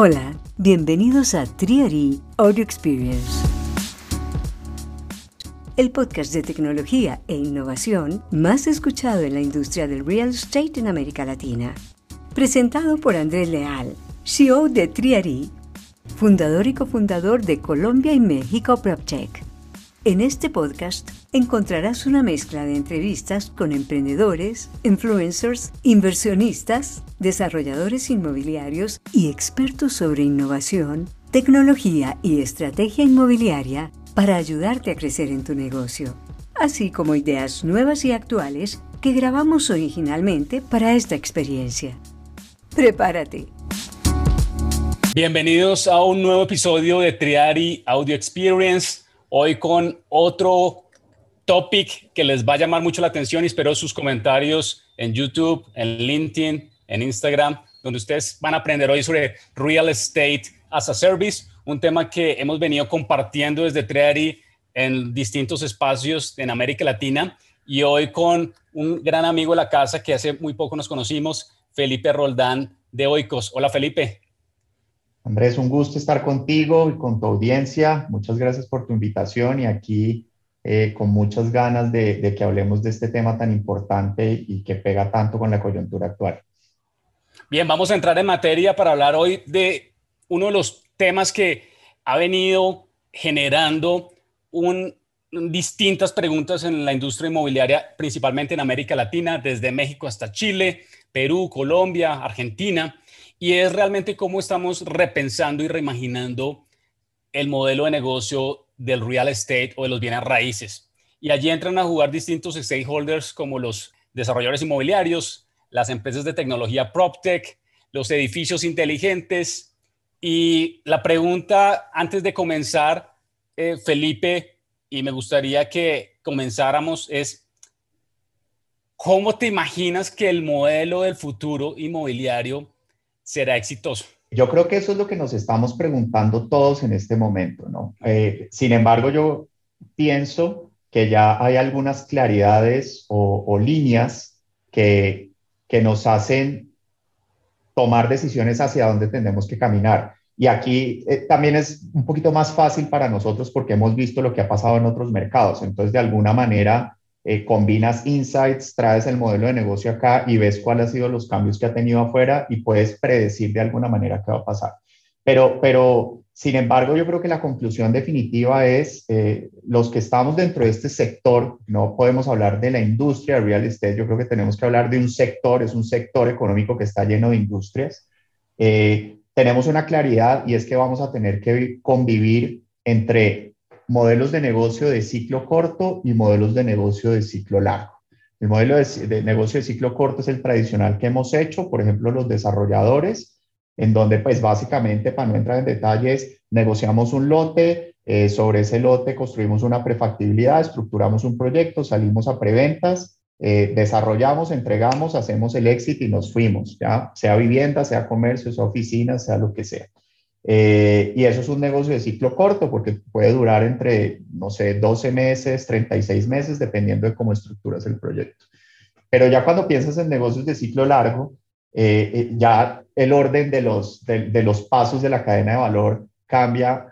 Hola, bienvenidos a Triari Audio Experience. El podcast de tecnología e innovación más escuchado en la industria del real estate en América Latina. Presentado por Andrés Leal, CEO de Triari, fundador y cofundador de Colombia y México PropTech. En este podcast encontrarás una mezcla de entrevistas con emprendedores, influencers, inversionistas, desarrolladores inmobiliarios y expertos sobre innovación, tecnología y estrategia inmobiliaria para ayudarte a crecer en tu negocio, así como ideas nuevas y actuales que grabamos originalmente para esta experiencia. Prepárate. Bienvenidos a un nuevo episodio de Triari Audio Experience. Hoy con otro topic que les va a llamar mucho la atención y espero sus comentarios en YouTube, en LinkedIn, en Instagram, donde ustedes van a aprender hoy sobre Real Estate as a Service, un tema que hemos venido compartiendo desde Treari en distintos espacios en América Latina y hoy con un gran amigo de la casa que hace muy poco nos conocimos, Felipe Roldán de Oikos. Hola Felipe. Andrés, un gusto estar contigo y con tu audiencia. Muchas gracias por tu invitación y aquí eh, con muchas ganas de, que hablemos de este tema tan importante y que pega tanto con la coyuntura actual. Bien, vamos a entrar en materia para hablar hoy de uno de los temas que ha venido generando distintas preguntas en la industria inmobiliaria, principalmente en América Latina, desde México hasta Chile, Perú, Colombia, Argentina, y es realmente cómo estamos repensando y reimaginando el modelo de negocio del real estate o de los bienes raíces. Y allí entran a jugar distintos stakeholders como los desarrolladores inmobiliarios, las empresas de tecnología PropTech, los edificios inteligentes. Y la pregunta antes de comenzar, eh, Felipe, y me gustaría que comenzáramos es, ¿cómo te imaginas que el modelo del futuro inmobiliario será exitoso? Yo creo que eso es lo que nos estamos preguntando todos en este momento, ¿no? Eh, sin embargo, yo pienso que ya hay algunas claridades o, líneas que, que nos hacen tomar decisiones hacia dónde tenemos que caminar. Y aquí eh, también es un poquito más fácil para nosotros porque hemos visto lo que ha pasado en otros mercados. Entonces, de alguna manera, eh, combinas insights, traes el modelo de negocio acá y ves cuáles han sido los cambios que ha tenido afuera y puedes predecir de alguna manera qué va a pasar. Pero, pero sin embargo, yo creo que la conclusión definitiva es eh, los que estamos dentro de este sector, no podemos hablar de la industria real estate, yo creo que tenemos que hablar de un sector, es un sector económico que está lleno de industrias. Eh, tenemos una claridad y es que vamos a tener que convivir entre modelos de negocio de ciclo corto y modelos de negocio de ciclo largo. El modelo de, negocio de ciclo corto es el tradicional que hemos hecho, por ejemplo, los desarrolladores, en donde pues básicamente, para no entrar en detalles, negociamos un lote, eh, sobre ese lote construimos una prefactibilidad, estructuramos un proyecto, salimos a preventas, eh, desarrollamos, entregamos, hacemos el éxito y nos fuimos, ¿ya? Sea vivienda, sea comercio, sea oficina, sea lo que sea. Eh, y eso es un negocio de ciclo corto porque puede durar entre, no sé, 12 meses, 36 meses, dependiendo de cómo estructuras el proyecto. Pero ya cuando piensas en negocios de ciclo largo, eh, eh, ya el orden de los, de, los pasos de la cadena de valor cambia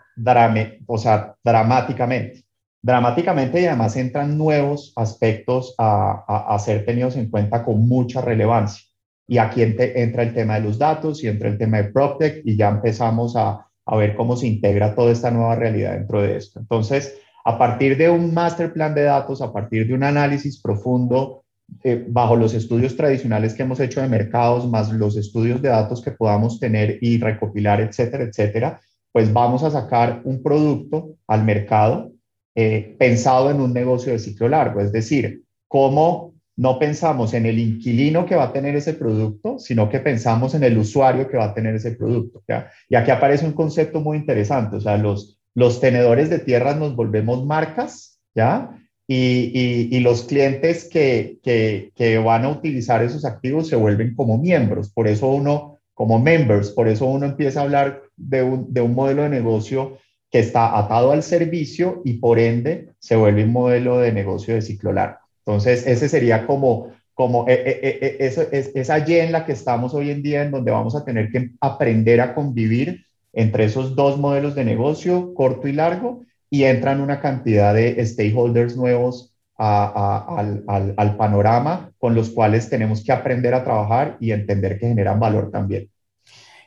o sea, dramáticamente. Dramáticamente y además entran nuevos aspectos a, a ser tenidos en cuenta con mucha relevancia. Y aquí entra el tema de los datos y entra el tema de PropTech y ya empezamos a, a ver cómo se integra toda esta nueva realidad dentro de esto. Entonces, a partir de un master plan de datos, a partir de un análisis profundo eh, bajo los estudios tradicionales que hemos hecho de mercados, más los estudios de datos que podamos tener y recopilar, etcétera, etcétera, pues vamos a sacar un producto al mercado eh, pensado en un negocio de ciclo largo, es decir, cómo no pensamos en el inquilino que va a tener ese producto, sino que pensamos en el usuario que va a tener ese producto. Y aquí aparece un concepto muy interesante, o sea, los, los tenedores de tierras nos volvemos marcas, ¿ya? Y, los clientes que, que, van a utilizar esos activos se vuelven como miembros, por eso uno, como members, por eso uno empieza a hablar de un, de un modelo de negocio que está atado al servicio y por ende se vuelve un modelo de negocio de ciclo largo. Entonces, ese sería como, como eh, eh, eh, esa Y en la que estamos hoy en día, en donde vamos a tener que aprender a convivir entre esos dos modelos de negocio, corto y largo, y entran una cantidad de stakeholders nuevos al, al, panorama con los cuales tenemos que aprender a trabajar y entender que generan valor también.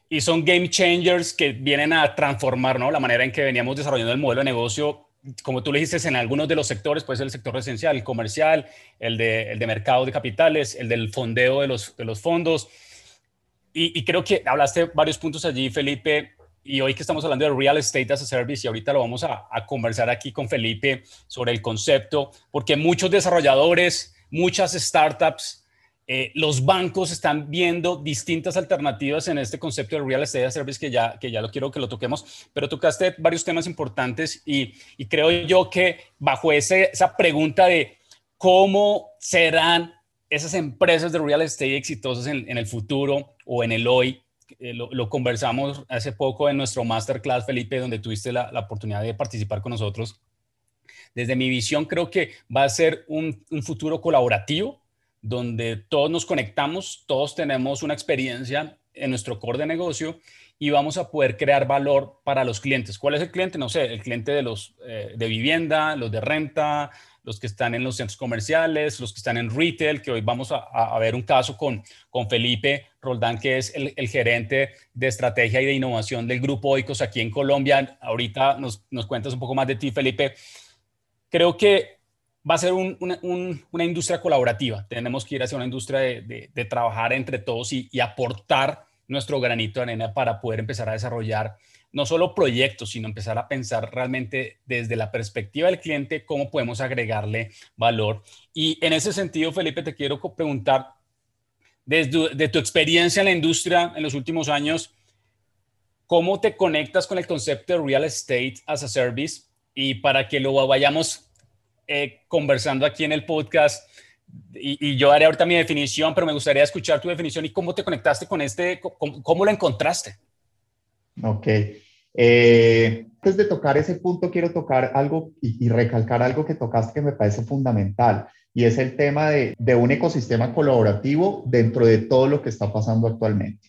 Y son game changers que vienen a transformar ¿no? la manera en que veníamos desarrollando el modelo de negocio como tú le dijiste, en algunos de los sectores, pues el sector residencial, el comercial, el de, el de mercado de capitales, el del fondeo de los, de los fondos. Y, y, creo que hablaste varios puntos allí, Felipe, y hoy que estamos hablando de Real Estate as a Service, y ahorita lo vamos a, a conversar aquí con Felipe sobre el concepto, porque muchos desarrolladores, muchas startups eh, los bancos están viendo distintas alternativas en este concepto de real estate service que ya, que ya lo quiero que lo toquemos, pero tocaste varios temas importantes y, creo yo que bajo ese, esa pregunta de cómo serán esas empresas de real estate exitosas en, el futuro o en el hoy, eh, lo, conversamos hace poco en nuestro masterclass, Felipe, donde tuviste la, oportunidad de participar con nosotros. Desde mi visión, creo que va a ser un, un futuro colaborativo, donde todos nos conectamos, todos tenemos una experiencia en nuestro core de negocio y vamos a poder crear valor para los clientes. ¿Cuál es el cliente? No sé, el cliente de los eh, de vivienda, los de renta, los que están en los centros comerciales, los que están en retail, que hoy vamos a, ver un caso con, con Felipe Roldán, que es el, gerente de estrategia y de innovación del grupo Oikos aquí en Colombia. Ahorita nos, nos cuentas un poco más de ti, Felipe. Creo que va a ser una, industria colaborativa. Tenemos que ir hacia una industria de, trabajar entre todos y, aportar nuestro granito de arena para poder empezar a desarrollar no solo proyectos, sino empezar a pensar realmente desde la perspectiva del cliente cómo podemos agregarle valor. Y en ese sentido, Felipe, te quiero preguntar, desde tu experiencia en la industria en los últimos años, ¿cómo te conectas con el concepto de real estate as a service? Y para que lo vayamos eh, conversando aquí en el podcast y, yo haré ahorita mi definición, pero me gustaría escuchar tu definición y cómo te conectaste con este, cómo, lo encontraste. Ok. Eh, antes de tocar ese punto, quiero tocar algo y, recalcar algo que tocaste que me parece fundamental y es el tema de, de un ecosistema colaborativo dentro de todo lo que está pasando actualmente.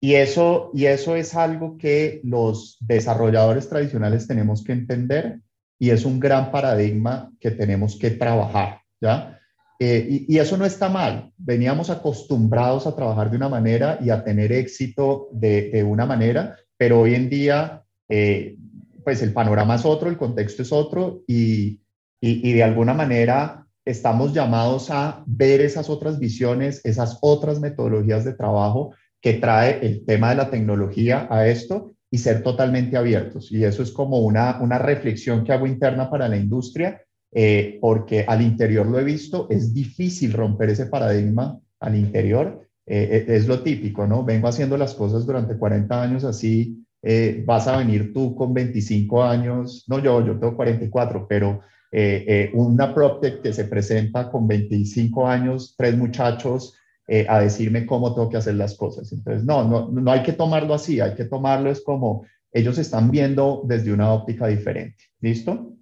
Y eso, y eso es algo que los desarrolladores tradicionales tenemos que entender y es un gran paradigma que tenemos que trabajar, ¿ya? Eh, y, eso no está mal. Veníamos acostumbrados a trabajar de una manera y a tener éxito de, una manera, pero hoy en día, eh, pues el panorama es otro, el contexto es otro y, y de alguna manera estamos llamados a ver esas otras visiones, esas otras metodologías de trabajo que trae el tema de la tecnología a esto y ser totalmente abiertos. Y eso es como una, una reflexión que hago interna para la industria, eh, porque al interior lo he visto, es difícil romper ese paradigma al interior. Eh, eh, es lo típico, ¿no? Vengo haciendo las cosas durante 40 años así, vas a venir tú con 25 años, no yo, yo tengo 44, pero una PropTech que se presenta con 25 años, tres muchachos, eh, a decirme cómo tengo que hacer las cosas. Entonces, no, no, no hay que tomarlo así, hay que tomarlo es como ellos están viendo desde una óptica diferente. ¿Listo?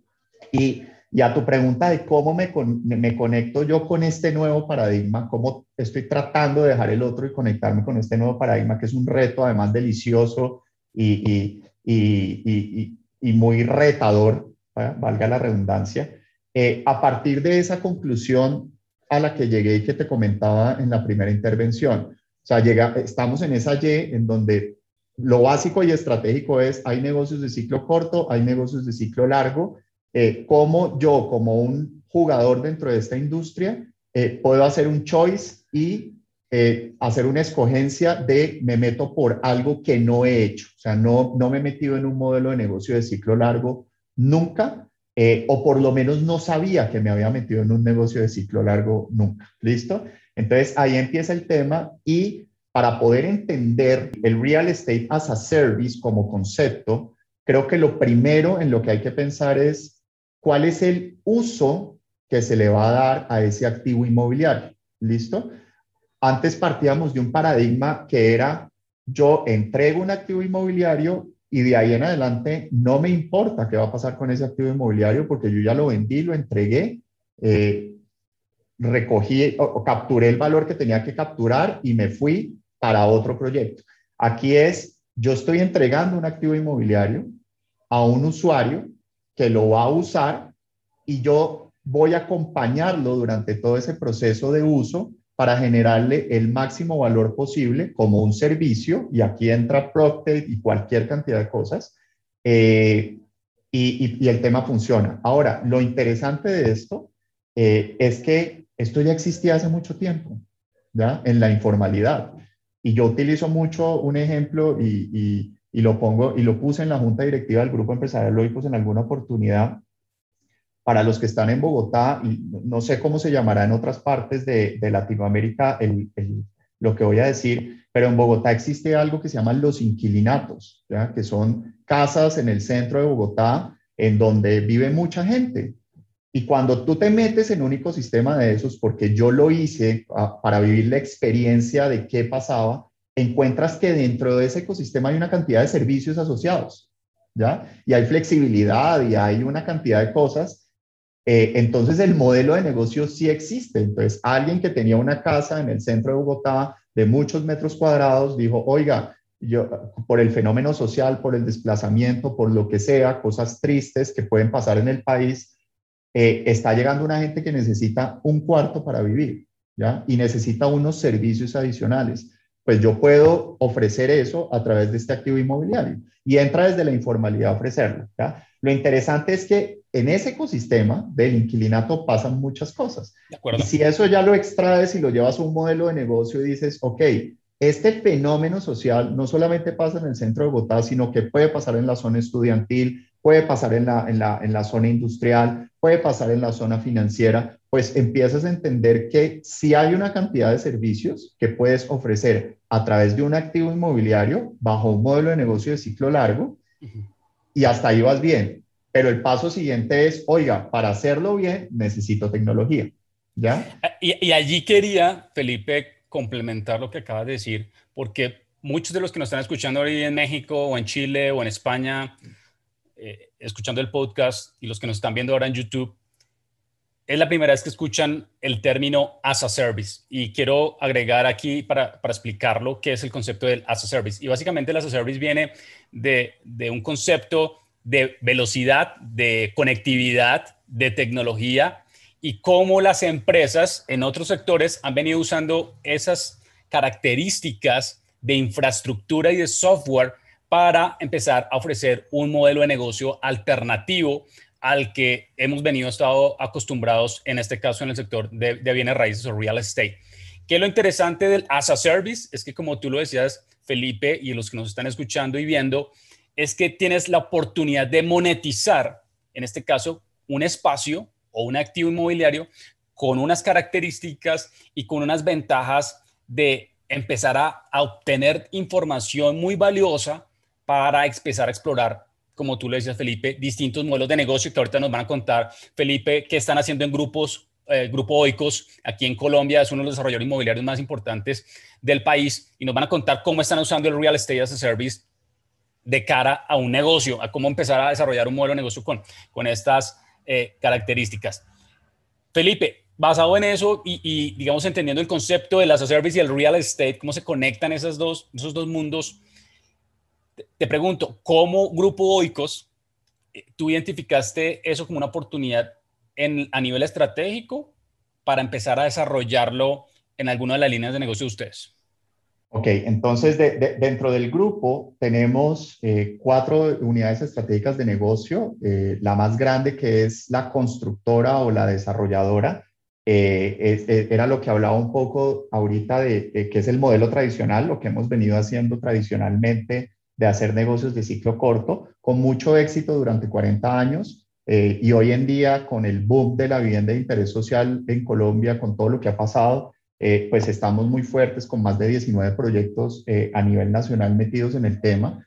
Y, y a tu pregunta de cómo me, me conecto yo con este nuevo paradigma, cómo estoy tratando de dejar el otro y conectarme con este nuevo paradigma, que es un reto además delicioso y, y, y, y muy retador, valga la redundancia. Eh, a partir de esa conclusión, a la que llegué y que te comentaba en la primera intervención. O sea, llega, estamos en esa Y en donde lo básico y estratégico es, hay negocios de ciclo corto, hay negocios de ciclo largo. Eh, ¿Cómo yo, como un jugador dentro de esta industria, eh, puedo hacer un choice y eh, hacer una escogencia de me meto por algo que no he hecho? O sea, no, no me he metido en un modelo de negocio de ciclo largo nunca, eh, o por lo menos no sabía que me había metido en un negocio de ciclo largo nunca. ¿Listo? Entonces ahí empieza el tema y para poder entender el real estate as a service como concepto, creo que lo primero en lo que hay que pensar es cuál es el uso que se le va a dar a ese activo inmobiliario. ¿Listo? Antes partíamos de un paradigma que era yo entrego un activo inmobiliario y de ahí en adelante no me importa qué va a pasar con ese activo inmobiliario porque yo ya lo vendí, lo entregué. Eh, recogí o, capturé el valor que tenía que capturar y me fui para otro proyecto. Aquí es, yo estoy entregando un activo inmobiliario a un usuario que lo va a usar y yo voy a acompañarlo durante todo ese proceso de uso para generarle el máximo valor posible como un servicio, y aquí entra Procter y cualquier cantidad de cosas, eh, y, el tema funciona. Ahora, lo interesante de esto eh, es que esto ya existía hace mucho tiempo, ¿ya? En la informalidad. Y yo utilizo mucho un ejemplo y, lo pongo y lo puse en la junta directiva del grupo empresarial Loicos en alguna oportunidad. Para los que están en Bogotá, y no sé cómo se llamará en otras partes de, Latinoamérica lo que voy a decir, pero en Bogotá existe algo que se llama los inquilinatos, ¿ya? que son casas en el centro de Bogotá en donde vive mucha gente. Y cuando tú te metes en un ecosistema de esos, porque yo lo hice para vivir la experiencia de qué pasaba, encuentras que dentro de ese ecosistema hay una cantidad de servicios asociados, ¿ya? Y hay flexibilidad y hay una cantidad de cosas. Eh, entonces el modelo de negocio sí existe. Entonces alguien que tenía una casa en el centro de Bogotá de muchos metros cuadrados dijo, oiga, yo, por el fenómeno social, por el desplazamiento, por lo que sea, cosas tristes que pueden pasar en el país, eh, está llegando una gente que necesita un cuarto para vivir, ¿ya? Y necesita unos servicios adicionales. Pues yo puedo ofrecer eso a través de este activo inmobiliario y entra desde la informalidad a ofrecerlo, ¿ya? Lo interesante es que en ese ecosistema del inquilinato pasan muchas cosas. Y si eso ya lo extraes y lo llevas a un modelo de negocio y dices, ok, este fenómeno social no solamente pasa en el centro de Bogotá, sino que puede pasar en la zona estudiantil, puede pasar en la, en la, en la zona industrial, puede pasar en la zona financiera, pues empiezas a entender que si hay una cantidad de servicios que puedes ofrecer a través de un activo inmobiliario bajo un modelo de negocio de ciclo largo y hasta ahí vas bien. Pero el paso siguiente es, oiga, para hacerlo bien necesito tecnología. ¿Ya? Y, allí quería, Felipe, complementar lo que acabas de decir, porque muchos de los que nos están escuchando hoy en México o en Chile o en España, eh, escuchando el podcast y los que nos están viendo ahora en YouTube, es la primera vez que escuchan el término as a service. Y quiero agregar aquí para, para explicarlo qué es el concepto del as a service. Y básicamente el as a service viene de, de un concepto de velocidad, de conectividad, de tecnología y cómo las empresas en otros sectores han venido usando esas características de infraestructura y de software para empezar a ofrecer un modelo de negocio alternativo al que hemos venido estado acostumbrados, en este caso en el sector de, bienes raíces o real estate. Que lo interesante del as a service es que, como tú lo decías, Felipe, y los que nos están escuchando y viendo, es que tienes la oportunidad de monetizar, en este caso, un espacio o un activo inmobiliario con unas características y con unas ventajas de empezar a obtener información muy valiosa para empezar a explorar, como tú le decías, Felipe, distintos modelos de negocio que ahorita nos van a contar, Felipe, qué están haciendo en grupos, eh, Grupo Oikos, aquí en Colombia, es uno de los desarrolladores inmobiliarios más importantes del país, y nos van a contar cómo están usando el Real Estate as a Service de cara a un negocio, a cómo empezar a desarrollar un modelo de negocio con, con estas eh, características. Felipe, basado en eso y, digamos entendiendo el concepto del as a service y el real estate, cómo se conectan esos dos, esos dos mundos, te pregunto, ¿cómo Grupo Oikos eh, tú identificaste eso como una oportunidad en, a nivel estratégico para empezar a desarrollarlo en alguna de las líneas de negocio de ustedes? Ok, entonces dentro del grupo tenemos eh, cuatro unidades estratégicas de negocio. Eh, la más grande que es la constructora o la desarrolladora. era lo que hablaba un poco ahorita de, de que es el modelo tradicional, lo que hemos venido haciendo tradicionalmente de hacer negocios de ciclo corto, con mucho éxito durante 40 años. Eh, y hoy en día, con el boom de la vivienda de interés social en Colombia, con todo lo que ha pasado, eh, pues estamos muy fuertes con más de 19 proyectos eh, a nivel nacional metidos en el tema.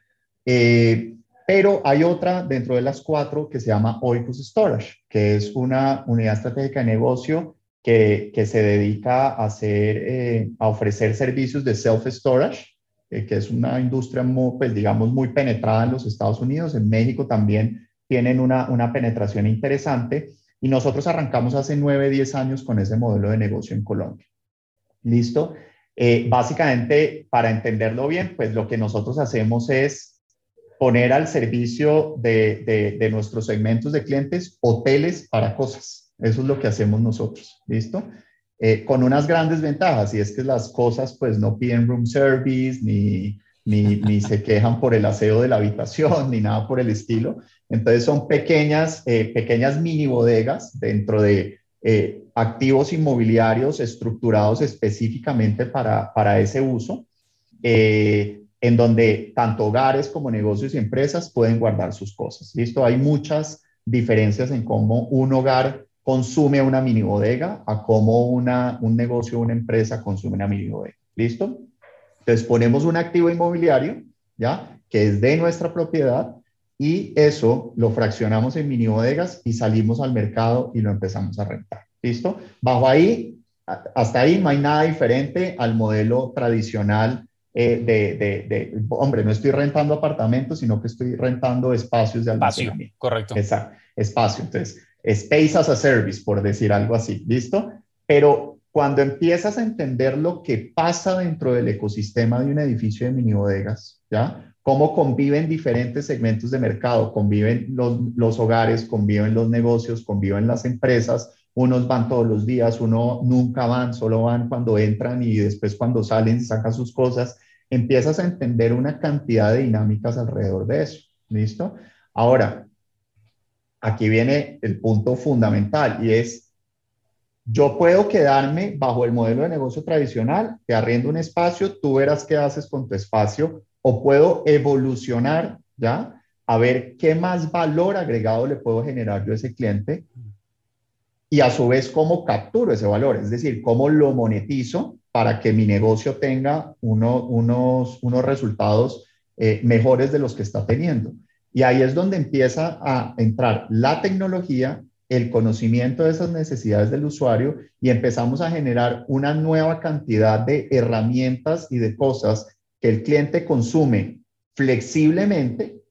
pero hay otra dentro de las cuatro que se llama Oikos Storage, que es una unidad estratégica de negocio que, que se dedica a, hacer, a ofrecer servicios de self-storage eh, que es una industria, muy, pues, digamos, muy penetrada en los Estados Unidos. En México también tienen una, una penetración interesante. Y nosotros arrancamos hace 9, 10 años con ese modelo de negocio en Colombia. ¿Listo? Eh, básicamente, para entenderlo bien, pues lo que nosotros hacemos es poner al servicio de, de, nuestros segmentos de clientes hoteles para cosas. Eso es lo que hacemos nosotros, ¿listo? Eh, con unas grandes ventajas, y es que las cosas pues no piden room service, ni, ni, ni, se quejan por el aseo de la habitación, ni nada por el estilo. Entonces son pequeñas, eh, pequeñas mini bodegas dentro de activos inmobiliarios estructurados específicamente para, para ese uso, eh, en donde tanto hogares como negocios y empresas pueden guardar sus cosas. ¿Listo? Hay muchas diferencias en cómo un hogar consume una mini bodega a cómo una, un negocio o una empresa consume una mini bodega. ¿Listo? Entonces ponemos un activo inmobiliario, ¿ya? Que es de nuestra propiedad y eso lo fraccionamos en mini bodegas y salimos al mercado y lo empezamos a rentar. ¿Listo? Bajo ahí, hasta ahí no hay nada diferente al modelo tradicional eh, de, de, de, hombre, no estoy rentando apartamentos, sino que estoy rentando espacios de almacenamiento. correcto. Exacto, espacio. Entonces, space as a service, por decir algo así, ¿listo? Pero cuando empiezas a entender lo que pasa dentro del ecosistema de un edificio de mini bodegas, ¿ya? cómo conviven diferentes segmentos de mercado, conviven los, hogares, conviven los negocios, conviven las empresas, unos van todos los días, uno nunca van, solo van cuando entran y después cuando salen sacan sus cosas, empiezas a entender una cantidad de dinámicas alrededor de eso, ¿listo? Ahora, aquí viene el punto fundamental y es, yo puedo quedarme bajo el modelo de negocio tradicional, te arriendo un espacio, tú verás qué haces con tu espacio, o puedo evolucionar, ¿ya? A ver qué más valor agregado le puedo generar yo a ese cliente y a su vez cómo capturo ese valor, es decir, cómo lo monetizo para que mi negocio tenga unos, unos resultados eh, mejores de los que está teniendo. Y ahí es donde empieza a entrar la tecnología, el conocimiento de esas necesidades del usuario y empezamos a generar una nueva cantidad de herramientas y de cosas que el cliente consume flexiblemente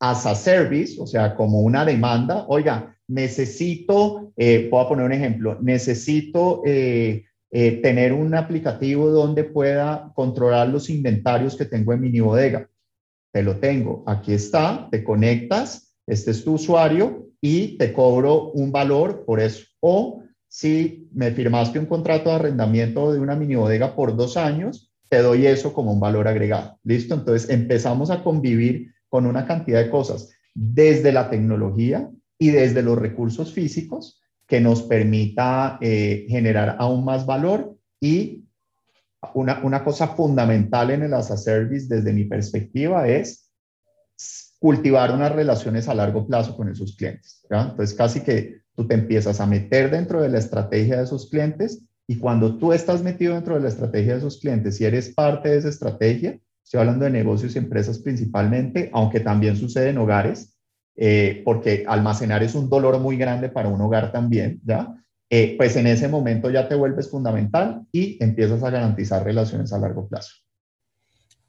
as a service, o sea, como una demanda, oiga, necesito, eh, puedo poner un ejemplo, necesito eh, eh, tener un aplicativo donde pueda controlar los inventarios que tengo en mi bodega. Te lo tengo, aquí está, te conectas, este es tu usuario y te cobro un valor por eso. O si me firmaste un contrato de arrendamiento de una mini bodega por dos años, te doy eso como un valor agregado. ¿Listo? Entonces empezamos a convivir con una cantidad de cosas desde la tecnología y desde los recursos físicos que nos permita eh, generar aún más valor y una, una, cosa fundamental en el as a service desde mi perspectiva es cultivar unas relaciones a largo plazo con esos clientes. Entonces casi que tú te empiezas a meter dentro de la estrategia de esos clientes y cuando tú estás metido dentro de la estrategia de esos clientes y eres parte de esa estrategia, estoy hablando de negocios y empresas principalmente, aunque también sucede en hogares, eh, porque almacenar es un dolor muy grande para un hogar también, ¿ya? Eh, pues en ese momento ya te vuelves fundamental y empiezas a garantizar relaciones a largo plazo.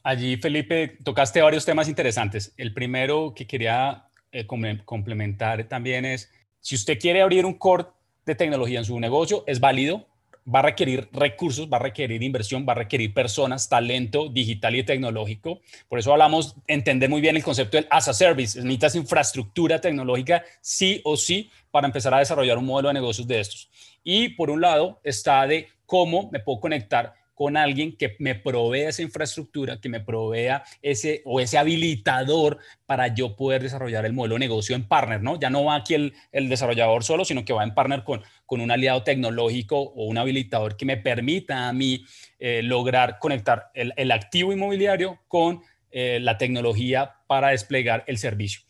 Allí, Felipe, tocaste varios temas interesantes. El primero que quería eh, complementar también es, si usted quiere abrir un core de tecnología en su negocio, es válido, va a requerir recursos, va a requerir inversión, va a requerir personas, talento digital y tecnológico. Por eso hablamos, entender muy bien el concepto del as a service. Necesitas infraestructura tecnológica sí o sí para empezar a desarrollar un modelo de negocios de estos. Y por un lado está de cómo me puedo conectar con alguien que me provea esa infraestructura, que me provea ese o ese habilitador para yo poder desarrollar el modelo de negocio en partner, ¿no? Ya no va aquí el, el desarrollador solo, sino que va en partner con, con un aliado tecnológico o un habilitador que me permita a mí eh, lograr conectar el, activo inmobiliario con eh, la tecnología para desplegar el servicio.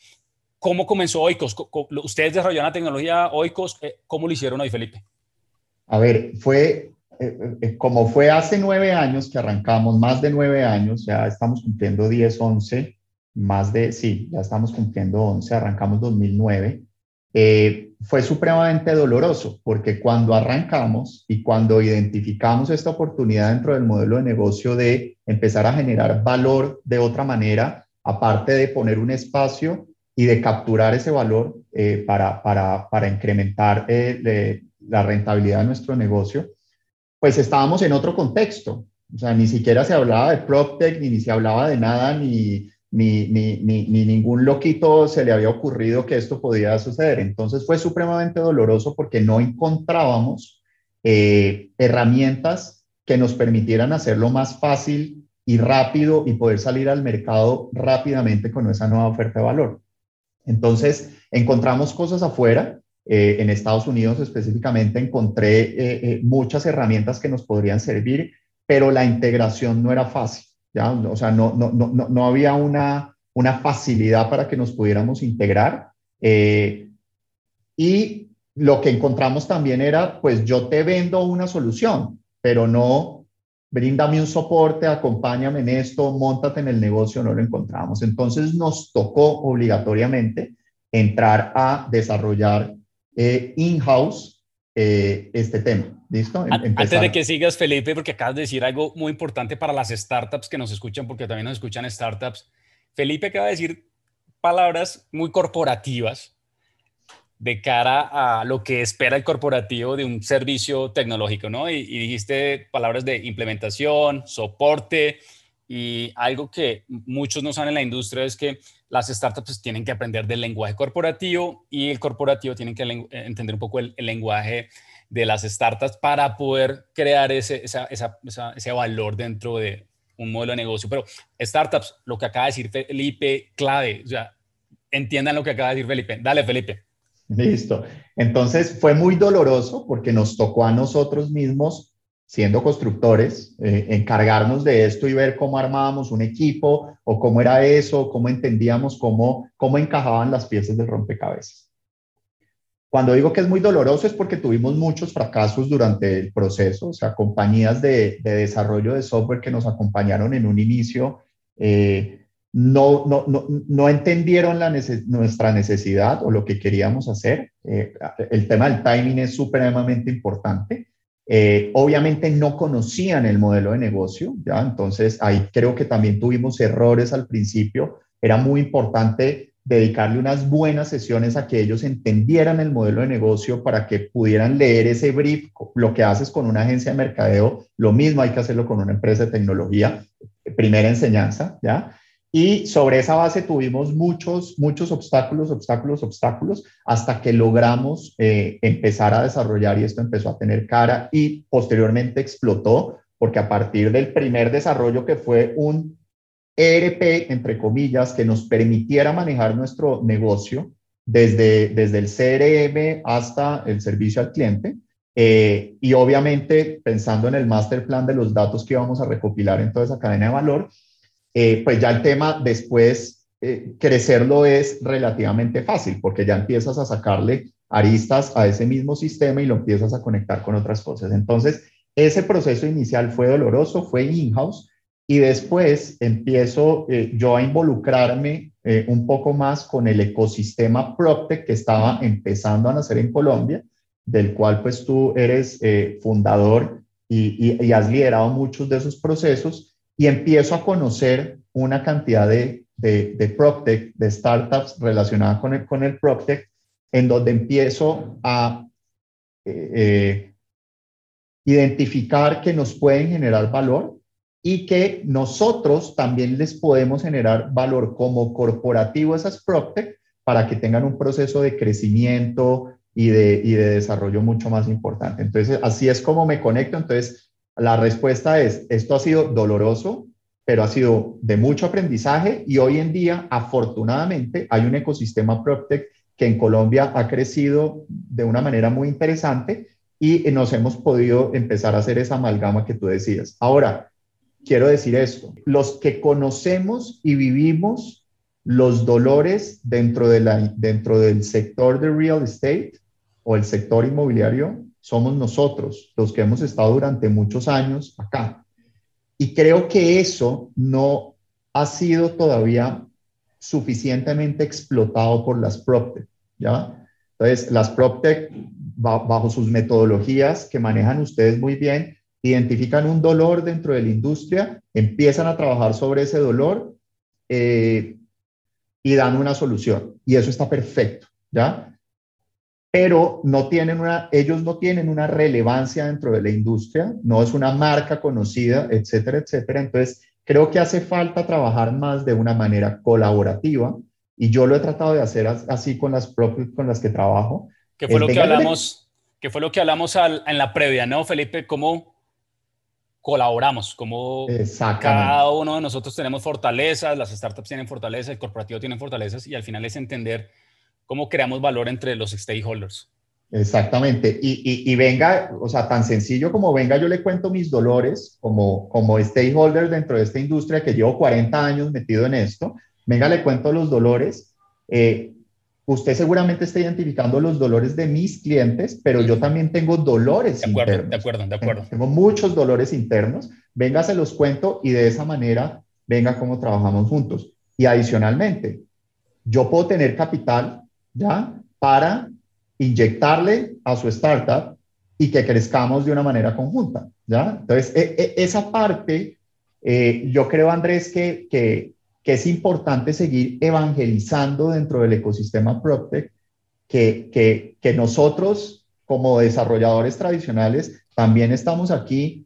¿Cómo comenzó Oikos? ¿Ustedes desarrollaron la tecnología Oikos? Eh, ¿Cómo lo hicieron hoy, Felipe? A ver, fue como fue hace nueve años que arrancamos, más de nueve años, ya estamos cumpliendo 10, 11, más de, sí, ya estamos cumpliendo 11, arrancamos 2009, eh, fue supremamente doloroso porque cuando arrancamos y cuando identificamos esta oportunidad dentro del modelo de negocio de empezar a generar valor de otra manera, aparte de poner un espacio y de capturar ese valor eh, para, para, para, incrementar eh, la rentabilidad de nuestro negocio, pues estábamos en otro contexto. O sea, ni siquiera se hablaba de PropTech, ni, ni se hablaba de nada, ni, ni, ni, ni, ningún loquito se le había ocurrido que esto podía suceder. Entonces fue supremamente doloroso porque no encontrábamos eh, herramientas que nos permitieran hacerlo más fácil y rápido y poder salir al mercado rápidamente con esa nueva oferta de valor. Entonces, encontramos cosas afuera. Eh, en Estados Unidos específicamente encontré eh, muchas herramientas que nos podrían servir, pero la integración no era fácil. ¿ya? O sea, no, no, no, no había una, una facilidad para que nos pudiéramos integrar. Eh, y lo que encontramos también era, pues yo te vendo una solución, pero no bríndame un soporte, acompáñame en esto, montate en el negocio, no lo encontramos. Entonces nos tocó obligatoriamente entrar a desarrollar eh, in-house eh, este tema. ¿Listo? Em, antes de que sigas, Felipe, porque acabas de decir algo muy importante para las startups que nos escuchan, porque también nos escuchan startups. Felipe acaba de decir palabras muy corporativas de cara a lo que espera el corporativo de un servicio tecnológico, ¿no? Y, dijiste palabras de implementación, soporte y algo que muchos no saben en la industria es que las startups tienen que aprender del lenguaje corporativo y el corporativo tiene que entender un poco el, lenguaje de las startups para poder crear ese, ese valor dentro de un modelo de negocio. Pero startups, lo que acaba de decir Felipe, clave, o sea, entiendan lo que acaba de decir Felipe. Dale, Felipe. Listo. Entonces fue muy doloroso porque nos tocó a nosotros mismos, siendo constructores, eh, encargarnos de esto y ver cómo armábamos un equipo o cómo era eso, cómo entendíamos cómo, cómo encajaban las piezas del rompecabezas. Cuando digo que es muy doloroso es porque tuvimos muchos fracasos durante el proceso, o sea, compañías de, desarrollo de software que nos acompañaron en un inicio eh, no, no, no, no, entendieron nuestra necesidad o lo que queríamos hacer. Eh, el tema del timing es supremamente importante. Eh, obviamente no conocían el modelo de negocio, ¿ya? Entonces ahí creo que también tuvimos errores al principio. Era muy importante dedicarle unas buenas sesiones a que ellos entendieran el modelo de negocio para que pudieran leer ese brief. Lo que haces con una agencia de mercadeo, lo mismo hay que hacerlo con una empresa de tecnología, primera enseñanza, ¿ya? Y sobre esa base tuvimos muchos, muchos obstáculos, obstáculos, obstáculos, hasta que logramos eh, empezar a desarrollar y esto empezó a tener cara y posteriormente explotó, porque a partir del primer desarrollo que fue un ERP, entre comillas, que nos permitiera manejar nuestro negocio desde, desde el CRM hasta el servicio al cliente. Eh, y obviamente pensando en el master plan de los datos que íbamos a recopilar en toda esa cadena de valor, eh, pues ya el tema después eh, crecerlo es relativamente fácil porque ya empiezas a sacarle aristas a ese mismo sistema y lo empiezas a conectar con otras cosas. Entonces, ese proceso inicial fue doloroso, fue in-house, y después empiezo eh, yo a involucrarme eh, un poco más con el ecosistema PropTech que estaba empezando a nacer en Colombia, del cual pues tú eres fundador y, y, has liderado muchos de esos procesos y empiezo a conocer una cantidad de, de, de PropTech, de startups relacionadas con el, con el PropTech, en donde empiezo a identificar que nos pueden generar valor y que nosotros también les podemos generar valor como corporativo a esas PropTech para que tengan un proceso de crecimiento y de, y de desarrollo mucho más importante. Entonces, así es como me conecto. Entonces, la respuesta es, esto ha sido doloroso, pero ha sido de mucho aprendizaje y hoy en día, afortunadamente, hay un ecosistema PropTech que en Colombia ha crecido de una manera muy interesante y nos hemos podido empezar a hacer esa amalgama que tú decías. Ahora, quiero decir esto, los que conocemos y vivimos los dolores dentro, de dentro del sector de real estate o el sector inmobiliario somos nosotros, los que hemos estado durante muchos años acá. Y creo que eso no ha sido todavía suficientemente explotado por las PropTech, ¿ya? Entonces, las PropTech, bajo sus metodologías que manejan ustedes muy bien, identifican un dolor dentro de la industria, empiezan a trabajar sobre ese dolor, eh, y dan una solución. Y eso está perfecto, ¿ya? Pero no tienen una, ellos no tienen una relevancia dentro de la industria, no es una marca conocida, etcétera, etcétera. Entonces, creo que hace falta trabajar más de una manera colaborativa y yo lo he tratado de hacer así con las propias con las que trabajo. ¿Qué fue lo que hablamos? ¿Qué fue lo que hablamos en la previa, no, Felipe? ¿Cómo colaboramos? ¿Cómo cada uno de nosotros tenemos fortalezas, las startups tienen fortalezas, el corporativo tiene fortalezas y al final es entender cómo creamos valor entre los stakeholders. Exactamente. Y, y, venga, o sea, tan sencillo como venga, yo le cuento mis dolores como, como stakeholder dentro de esta industria que llevo 40 años metido en esto venga, le cuento los dolores. Eh, usted seguramente está identificando los dolores de mis clientes, pero yo también tengo dolores de acuerdo, internos. De acuerdo, de acuerdo. Tengo muchos dolores internos. Venga, se los cuento y de esa manera, venga cómo trabajamos juntos. Y adicionalmente, yo puedo tener capital, ¿ya? Para inyectarle a su startup y que crezcamos de una manera conjunta, ¿ya? Entonces, e, e, esa parte, eh, yo creo, Andrés, que, que, que es importante seguir evangelizando dentro del ecosistema PropTech, que, que, que nosotros como desarrolladores tradicionales también estamos aquí.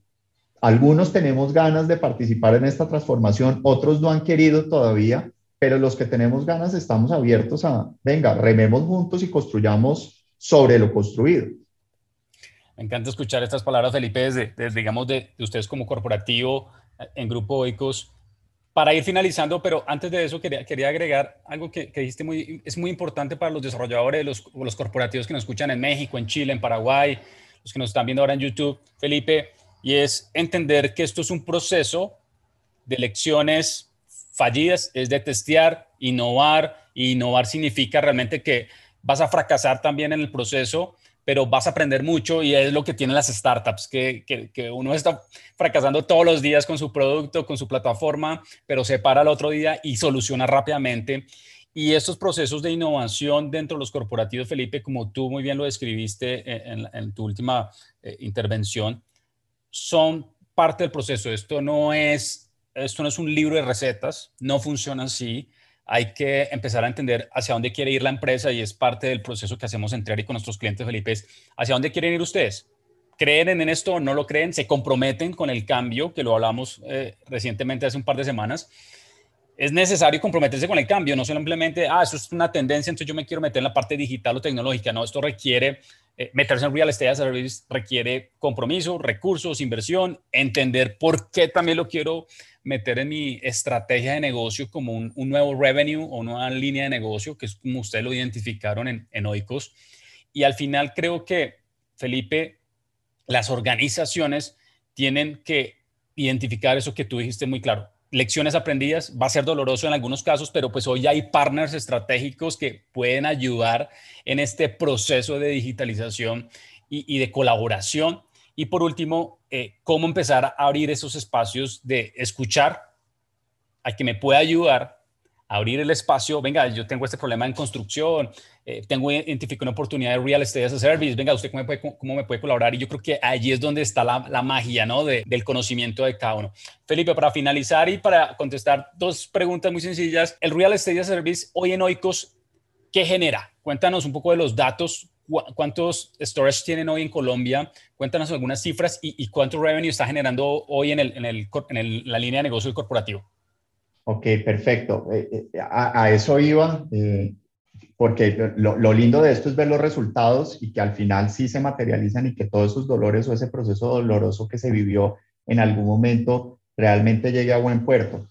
Algunos tenemos ganas de participar en esta transformación, otros no han querido todavía, pero los que tenemos ganas estamos abiertos a, venga, rememos juntos y construyamos sobre lo construido. Me encanta escuchar estas palabras, Felipe, desde, digamos, de, de, ustedes como corporativo en Grupo Oikos para ir finalizando, pero antes de eso quería, quería agregar algo que, que dijiste muy, es muy importante para los desarrolladores, los, los corporativos que nos escuchan en México, en Chile, en Paraguay, los que nos están viendo ahora en YouTube, Felipe, y es entender que esto es un proceso de lecciones fallidas, es de testear, innovar, y innovar significa realmente que vas a fracasar también en el proceso, pero vas a aprender mucho y es lo que tienen las startups, que, que, uno está fracasando todos los días con su producto, con su plataforma, pero se para el otro día y soluciona rápidamente. Y estos procesos de innovación dentro de los corporativos, Felipe, como tú muy bien lo describiste en, tu última eh, intervención, son parte del proceso. Esto no, es, esto no es un libro de recetas, no funciona así hay que empezar a entender hacia dónde quiere ir la empresa y es parte del proceso que hacemos en y con nuestros clientes, Felipe, hacia dónde quieren ir ustedes. ¿Creen en esto o no lo creen? ¿Se comprometen con el cambio, que lo hablamos eh, recientemente hace un par de semanas? Es necesario comprometerse con el cambio, no simplemente, ah, eso es una tendencia, entonces yo me quiero meter en la parte digital o tecnológica. No, esto requiere eh, meterse en real estate service, requiere compromiso, recursos, inversión, entender por qué también lo quiero meter en mi estrategia de negocio como un, nuevo revenue o una línea de negocio, que es como ustedes lo identificaron en, en Oikos. Y al final creo que, Felipe, las organizaciones tienen que identificar eso que tú dijiste muy claro. Lecciones aprendidas, va a ser doloroso en algunos casos, pero pues hoy hay partners estratégicos que pueden ayudar en este proceso de digitalización y, y de colaboración y por último, eh, cómo empezar a abrir esos espacios de escuchar a que me pueda ayudar a abrir el espacio. Venga, yo tengo este problema en construcción, eh, tengo identificado una oportunidad de real estate as a service. Venga, ¿usted cómo me puede, cómo me puede colaborar? Y yo creo que allí es donde está la, la magia ¿no? De, del conocimiento de cada uno. Felipe, para finalizar y para contestar dos preguntas muy sencillas, el real estate as a service hoy en Oikos, ¿qué genera? Cuéntanos un poco de los datos ¿Cuántos storage tienen hoy en Colombia? Cuéntanos algunas cifras y, cuánto revenue está generando hoy en, el, en, el, en la línea de negocio del corporativo. Ok, perfecto. Eh, eh, a, eso iba, eh, porque lo, lo, lindo de esto es ver los resultados y que al final sí se materializan y que todos esos dolores o ese proceso doloroso que se vivió en algún momento realmente llegue a buen puerto.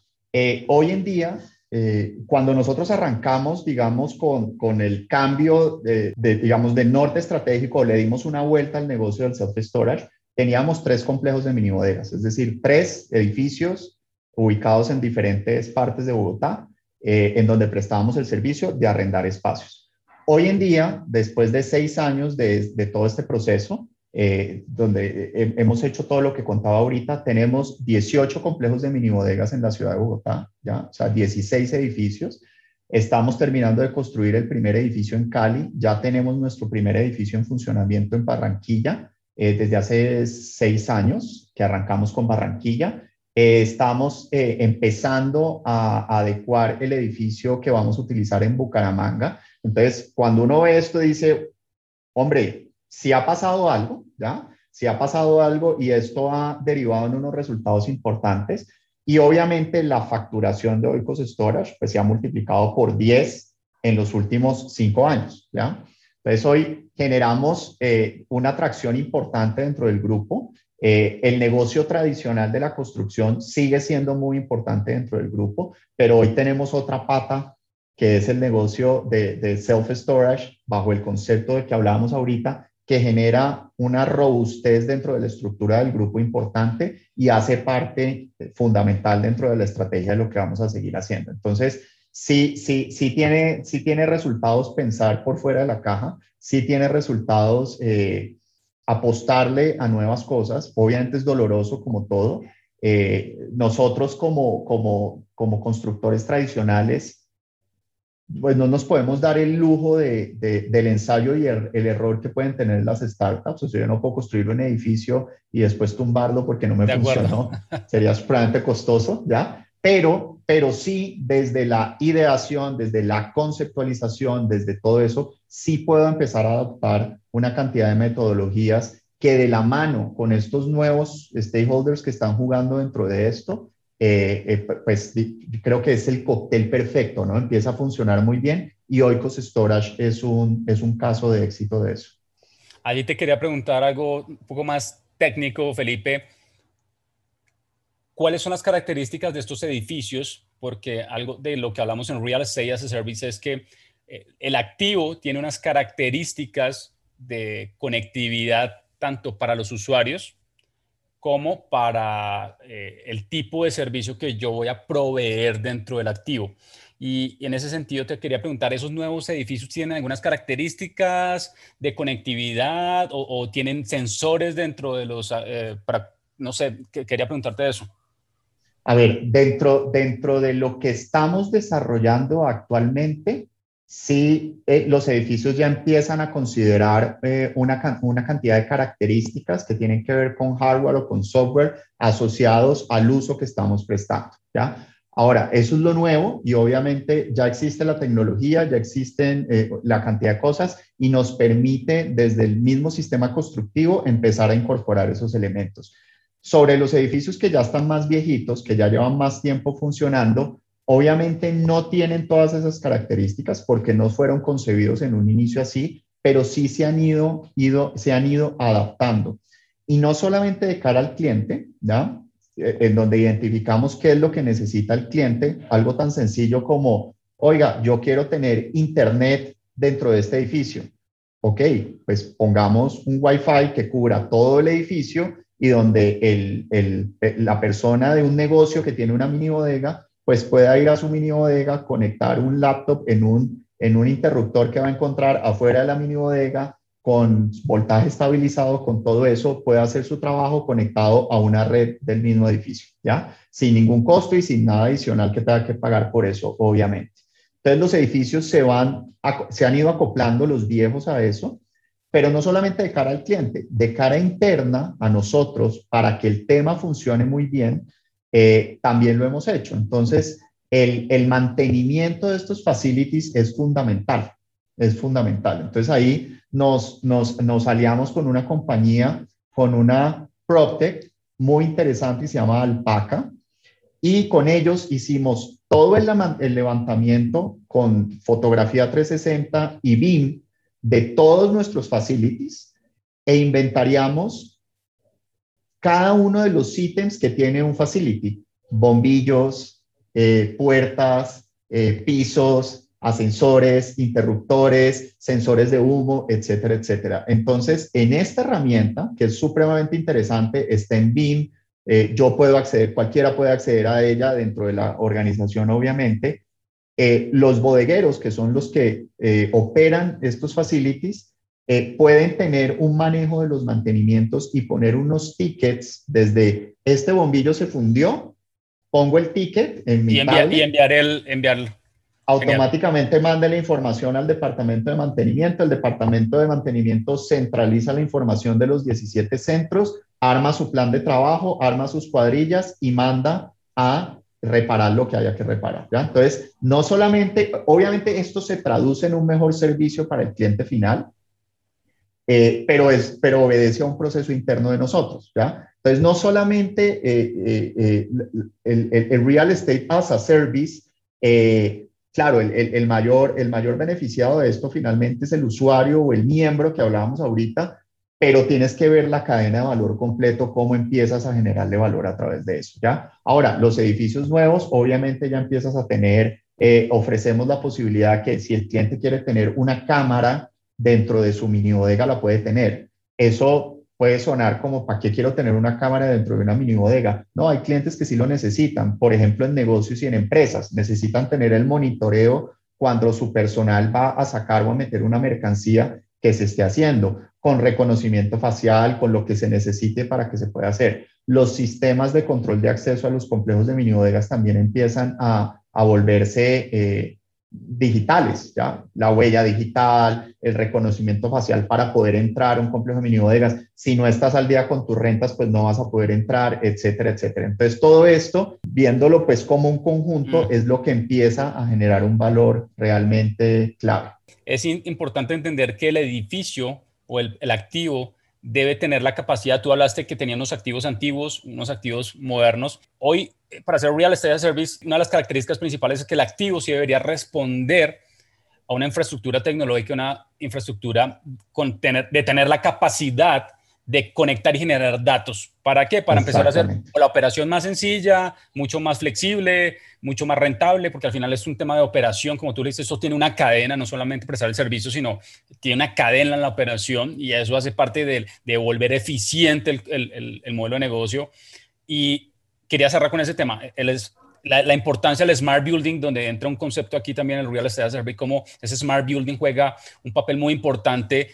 hoy en día eh, cuando nosotros arrancamos, digamos, con, con el cambio de, digamos, de norte estratégico, le dimos una vuelta al negocio del self-storage, teníamos tres complejos de mini bodegas, es decir, tres edificios ubicados en diferentes partes de Bogotá, eh, en donde prestábamos el servicio de arrendar espacios. Hoy en día, después de seis años de, todo este proceso, eh, donde hemos hecho todo lo que contaba ahorita. Tenemos 18 complejos de mini bodegas en la ciudad de Bogotá, ¿ya? o sea, 16 edificios. Estamos terminando de construir el primer edificio en Cali. Ya tenemos nuestro primer edificio en funcionamiento en Barranquilla eh, desde hace seis años que arrancamos con Barranquilla. Eh, estamos eh, empezando a, adecuar el edificio que vamos a utilizar en Bucaramanga. Entonces, cuando uno ve esto, dice, hombre, si ha pasado algo, ¿ya? Si ha pasado algo y esto ha derivado en unos resultados importantes. Y obviamente la facturación de Oikos Storage pues, se ha multiplicado por 10 en los últimos cinco años, ¿ya? Entonces, hoy generamos eh, una atracción importante dentro del grupo eh, el negocio tradicional de la construcción sigue siendo muy importante dentro del grupo, pero hoy tenemos otra pata que es el negocio de, self-storage bajo el concepto de que hablábamos ahorita, que genera una robustez dentro de la estructura del grupo importante y hace parte fundamental dentro de la estrategia de lo que vamos a seguir haciendo. Entonces, sí, sí, sí tiene, sí tiene resultados pensar por fuera de la caja, sí tiene resultados eh, apostarle a nuevas cosas. Obviamente es doloroso como todo. Eh, nosotros como, como, como constructores tradicionales, pues no nos podemos dar el lujo de, del ensayo y el, error que pueden tener las startups. O sea, yo no puedo construir un edificio y después tumbarlo porque no me funcionó. Sería supremamente costoso, ¿ya? Pero, pero sí, desde la ideación, desde la conceptualización, desde todo eso, sí puedo empezar a adoptar una cantidad de metodologías que de la mano con estos nuevos stakeholders que están jugando dentro de esto, eh, eh, pues creo que es el cóctel perfecto, ¿no? Empieza a funcionar muy bien y Oikos Storage es un, es un caso de éxito de eso. Allí te quería preguntar algo un poco más técnico, Felipe. ¿Cuáles son las características de estos edificios? Porque algo de lo que hablamos en Real Estate as a Service es que eh, el activo tiene unas características de conectividad tanto para los usuarios como para eh, el tipo de servicio que yo voy a proveer dentro del activo. Y, en ese sentido te quería preguntar, ¿esos nuevos edificios tienen algunas características de conectividad o, tienen sensores dentro de los, eh, para, no sé, quería preguntarte eso. A ver, dentro, dentro de lo que estamos desarrollando actualmente, sí eh, los edificios ya empiezan a considerar eh, una, una, cantidad de características que tienen que ver con hardware o con software asociados al uso que estamos prestando, ¿ya? Ahora, eso es lo nuevo y obviamente ya existe la tecnología, ya existen eh, la cantidad de cosas y nos permite desde el mismo sistema constructivo empezar a incorporar esos elementos. Sobre los edificios que ya están más viejitos, que ya llevan más tiempo funcionando, Obviamente no tienen todas esas características porque no fueron concebidos en un inicio así, pero sí se han ido, se han ido adaptando. Y no solamente de cara al cliente, ¿ya? Eh, en donde identificamos qué es lo que necesita el cliente, algo tan sencillo como, oiga, yo quiero tener internet dentro de este edificio. Ok, pues pongamos un Wi-Fi que cubra todo el edificio y donde la persona de un negocio que tiene una mini bodega pues pueda ir a su mini bodega, conectar un laptop en un, en un interruptor que va a encontrar afuera de la mini bodega con voltaje estabilizado, con todo eso, puede hacer su trabajo conectado a una red del mismo edificio, ¿ya? Sin ningún costo y sin nada adicional que tenga que pagar por eso, obviamente. Entonces los edificios se, van, se han ido acoplando los viejos a eso, pero no solamente de cara al cliente, de cara interna a nosotros, para que el tema funcione muy bien, eh, también lo hemos hecho. Entonces, el, el, mantenimiento de estos facilities es fundamental, es fundamental. Entonces ahí nos, nos, nos aliamos con una compañía, con una PropTech muy interesante y se llama Alpaca, y con ellos hicimos todo el, el levantamiento con fotografía 360 y BIM de todos nuestros facilities e inventariamos cada uno de los ítems que tiene un facility, bombillos, eh, puertas, eh, pisos, ascensores, interruptores, sensores de humo, etcétera, etcétera. Entonces, en esta herramienta, que es supremamente interesante, está en BIM, eh, yo puedo acceder, cualquiera puede acceder a ella dentro de la organización, obviamente. Los bodegueros, que son los que operan estos facilities, eh, pueden tener un manejo de los mantenimientos y poner unos tickets desde este bombillo se fundió, pongo el ticket en mi y, y enviar el enviar automáticamente manda la información al departamento de mantenimiento, el departamento de mantenimiento centraliza la información de los 17 centros, arma su plan de trabajo, arma sus cuadrillas y manda a reparar lo que haya que reparar. ¿ya? Entonces, no solamente, obviamente esto se traduce en un mejor servicio para el cliente final, eh, pero, es, pero obedece a un proceso interno de nosotros. ¿ya? Entonces, no solamente eh, eh, el, el, real estate as a service, claro, el, el, mayor, el mayor beneficiado de esto finalmente es el usuario o el miembro que hablábamos ahorita, pero tienes que ver la cadena de valor completo, cómo empiezas a generarle valor a través de eso, ¿ya? Ahora, los edificios nuevos, obviamente ya empiezas a tener, eh, ofrecemos la posibilidad que si el cliente quiere tener una cámara dentro de su mini bodega, la puede tener. Eso puede sonar como, ¿para qué quiero tener una cámara dentro de una mini bodega? No, hay clientes que sí lo necesitan, por ejemplo, en negocios y en empresas, necesitan tener el monitoreo cuando su personal va a sacar o a meter una mercancía que se esté haciendo con reconocimiento facial, con lo que se necesite para que se pueda hacer. Los sistemas de control de acceso a los complejos de mini bodegas también empiezan a, a volverse eh, digitales, ¿ya? La huella digital, el reconocimiento facial para poder entrar a un complejo de mini bodegas. Si no estás al día con tus rentas, pues no vas a poder entrar, etcétera, etcétera. Entonces, todo esto, viéndolo pues como un conjunto, mm. es lo que empieza a generar un valor realmente clave. Es importante entender que el edificio o el, activo debe tener la capacidad, tú hablaste que tenía unos activos antiguos, unos activos modernos. Hoy, eh, para hacer real estate service, una de las características principales es que el activo sí debería responder a una infraestructura tecnológica, una infraestructura de tener la capacidad de conectar y generar datos. ¿Para qué? Para empezar a hacer la operación más sencilla, mucho más flexible, mucho más rentable, porque al final es un tema de operación, como tú le dices, eso tiene una cadena, no solamente prestar el servicio, sino tiene una cadena en la operación y eso hace parte de, de volver eficiente el, el, modelo de negocio. Y quería cerrar con ese tema, la, la, importancia del smart building, donde entra un concepto aquí también el real estate service, como ese smart building juega un papel muy importante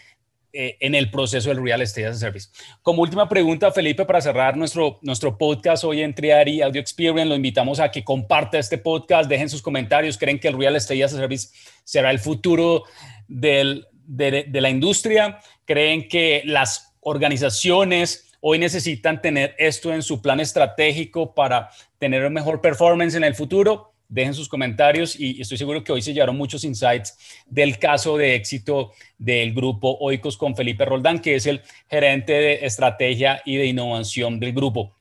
eh, en el proceso del Real Estate as a Service. Como última pregunta, Felipe, para cerrar nuestro, nuestro podcast hoy en Triari Audio Experience, lo invitamos a que comparta este podcast, dejen sus comentarios, creen que el Real Estate as a Service será el futuro de, de la industria, creen que las organizaciones hoy necesitan tener esto en su plan estratégico para tener mejor performance en el futuro dejen sus comentarios y estoy seguro que hoy se llevaron muchos insights del caso de éxito del grupo Oikos con Felipe Roldán, que es el gerente de estrategia y de innovación del grupo.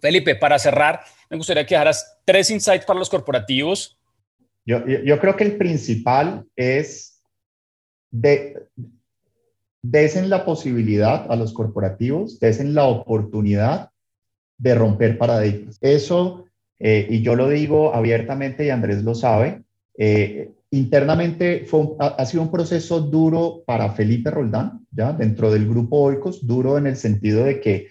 Felipe, para cerrar, me gustaría que dejaras tres insights para los corporativos. Yo, yo creo que el principal es de, desen la posibilidad a los corporativos, desen la oportunidad de romper paradigmas. Eso eh, y yo lo digo abiertamente y Andrés lo sabe, eh, internamente fue ha, sido un proceso duro para Felipe Roldán, ¿ya? dentro del grupo Oikos, duro en el sentido de que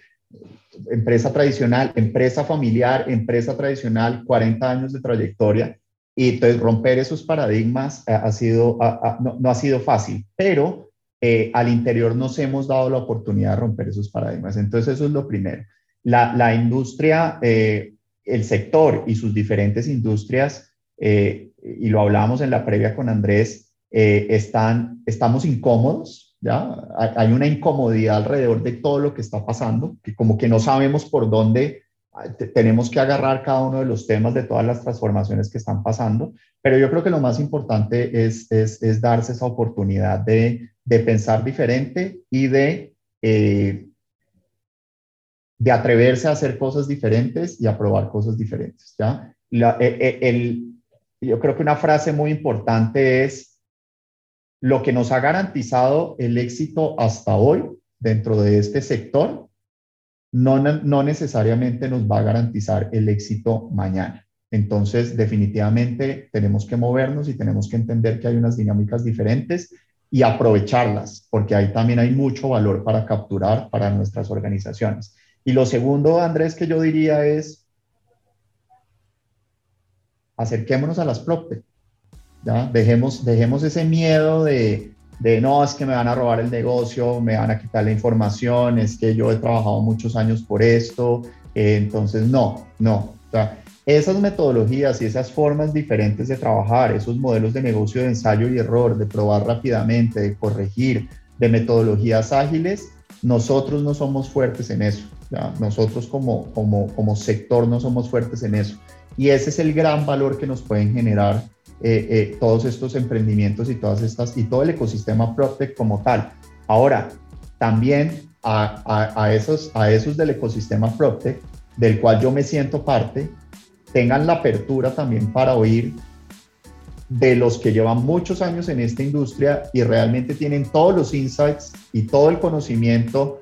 empresa tradicional, empresa familiar, empresa tradicional, 40 años de trayectoria, y entonces romper esos paradigmas ha, sido, no, ha sido fácil, pero eh, al interior nos hemos dado la oportunidad de romper esos paradigmas. Entonces eso es lo primero. La, la industria el sector y sus diferentes industrias, eh, y lo hablábamos en la previa con Andrés, eh, están, estamos incómodos, ¿ya? Hay una incomodidad alrededor de todo lo que está pasando, que como que no sabemos por dónde ah, tenemos que agarrar cada uno de los temas de todas las transformaciones que están pasando, pero yo creo que lo más importante es, es, darse esa oportunidad de, de, pensar diferente y de eh, de atreverse a hacer cosas diferentes y a probar cosas diferentes. ¿ya? Eh, eh, el, yo creo que una frase muy importante es, lo que nos ha garantizado el éxito hasta hoy dentro de este sector, no, no necesariamente nos va a garantizar el éxito mañana. Entonces, definitivamente tenemos que movernos y tenemos que entender que hay unas dinámicas diferentes y aprovecharlas, porque ahí también hay mucho valor para capturar para nuestras organizaciones. Y lo segundo, Andrés, que yo diría es, acerquémonos a las PropTech. ¿ya? Dejemos, dejemos ese miedo de, no, es que me van a robar el negocio, me van a quitar la información, es que yo he trabajado muchos años por esto, eh, entonces no, no. esas metodologías y esas formas diferentes de trabajar, esos modelos de negocio de ensayo y error, de probar rápidamente, de corregir, de metodologías ágiles, nosotros no somos fuertes en eso. Nosotros como, como, como sector no somos fuertes en eso. Y ese es el gran valor que nos pueden generar eh, eh, todos estos emprendimientos y todas estas y todo el ecosistema PropTech como tal. Ahora, también a, a, a, esos, a esos del ecosistema PropTech, del cual yo me siento parte, tengan la apertura también para oír de los que llevan muchos años en esta industria y realmente tienen todos los insights y todo el conocimiento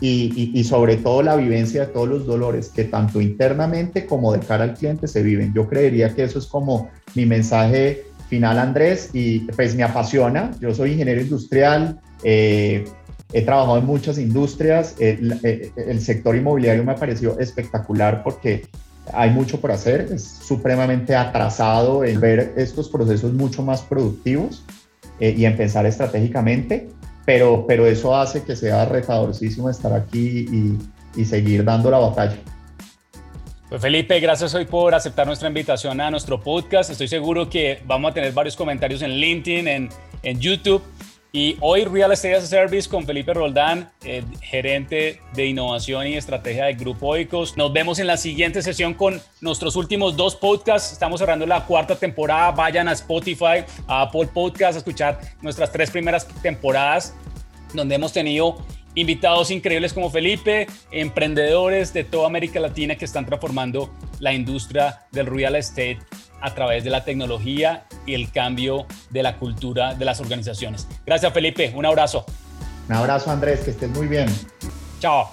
y, sobre todo la vivencia de todos los dolores que tanto internamente como de cara al cliente se viven. Yo creería que eso es como mi mensaje final, Andrés, y pues me apasiona. Yo soy ingeniero industrial, eh, he trabajado en muchas industrias, el, el sector inmobiliario me pareció espectacular porque hay mucho por hacer, es supremamente atrasado en ver estos procesos mucho más productivos eh, y en pensar estratégicamente, pero, pero eso hace que sea retadorcísimo estar aquí y, y seguir dando la batalla. Pues Felipe, gracias hoy por aceptar nuestra invitación a nuestro podcast. Estoy seguro que vamos a tener varios comentarios en LinkedIn, en, en YouTube. Y hoy Real Estate as a Service con Felipe Roldán, gerente de innovación y estrategia del Grupo Oikos. Nos vemos en la siguiente sesión con nuestros últimos dos podcasts. Estamos cerrando la cuarta temporada. Vayan a Spotify, a Apple Podcast a escuchar nuestras tres primeras temporadas donde hemos tenido invitados increíbles como Felipe, emprendedores de toda América Latina que están transformando la industria del real estate a través de la tecnología y el cambio de la cultura de las organizaciones. Gracias Felipe, un abrazo. Un abrazo Andrés, que estés muy bien. Chao.